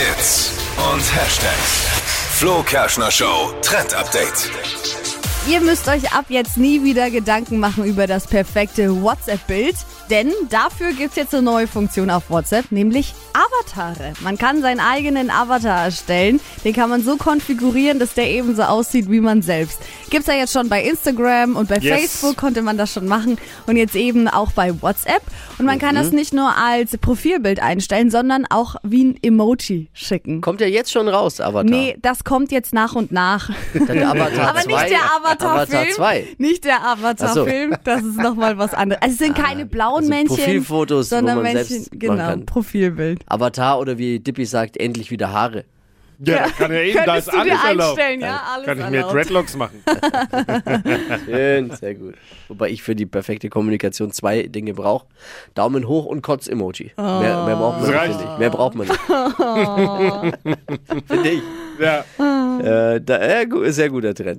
Hits und Hashtags. Flo Kerschner Show Trend Update. Ihr müsst euch ab jetzt nie wieder Gedanken machen über das perfekte WhatsApp-Bild, denn dafür gibt's jetzt eine neue Funktion auf WhatsApp, nämlich Avatare. Man kann seinen eigenen Avatar erstellen. Den kann man so konfigurieren, dass der ebenso aussieht wie man selbst. Gibt's ja jetzt schon bei Instagram und bei Yes. Facebook konnte man das schon machen und jetzt eben auch bei WhatsApp. Und man kann das nicht nur als Profilbild einstellen, sondern auch wie ein Emoji schicken. Kommt ja jetzt schon raus, Avatar. Nee, das kommt jetzt nach und nach. Avatar Aber 2. nicht der Avatar-Film. Avatar 2. Nicht der Avatar-Film, das ist nochmal was anderes. Also es sind keine blauen also Männchen, Profilfotos, wo sondern man Männchen, selbst genau, kann. Profilbild. Avatar oder wie Dippy sagt, endlich wieder Haare. Ja, kann ja eben, da ist alles erlaubt. einstellen, ja, alles Kann ich mir erlaubt. Dreadlocks machen. Schön, sehr gut. Wobei ich für die perfekte Kommunikation zwei Dinge brauche. Daumen hoch und Kotz-Emoji. Mehr, mehr braucht man Das nicht, ich. Mehr braucht man nicht. finde ich. Ja. Äh, da, ja, sehr guter Trend.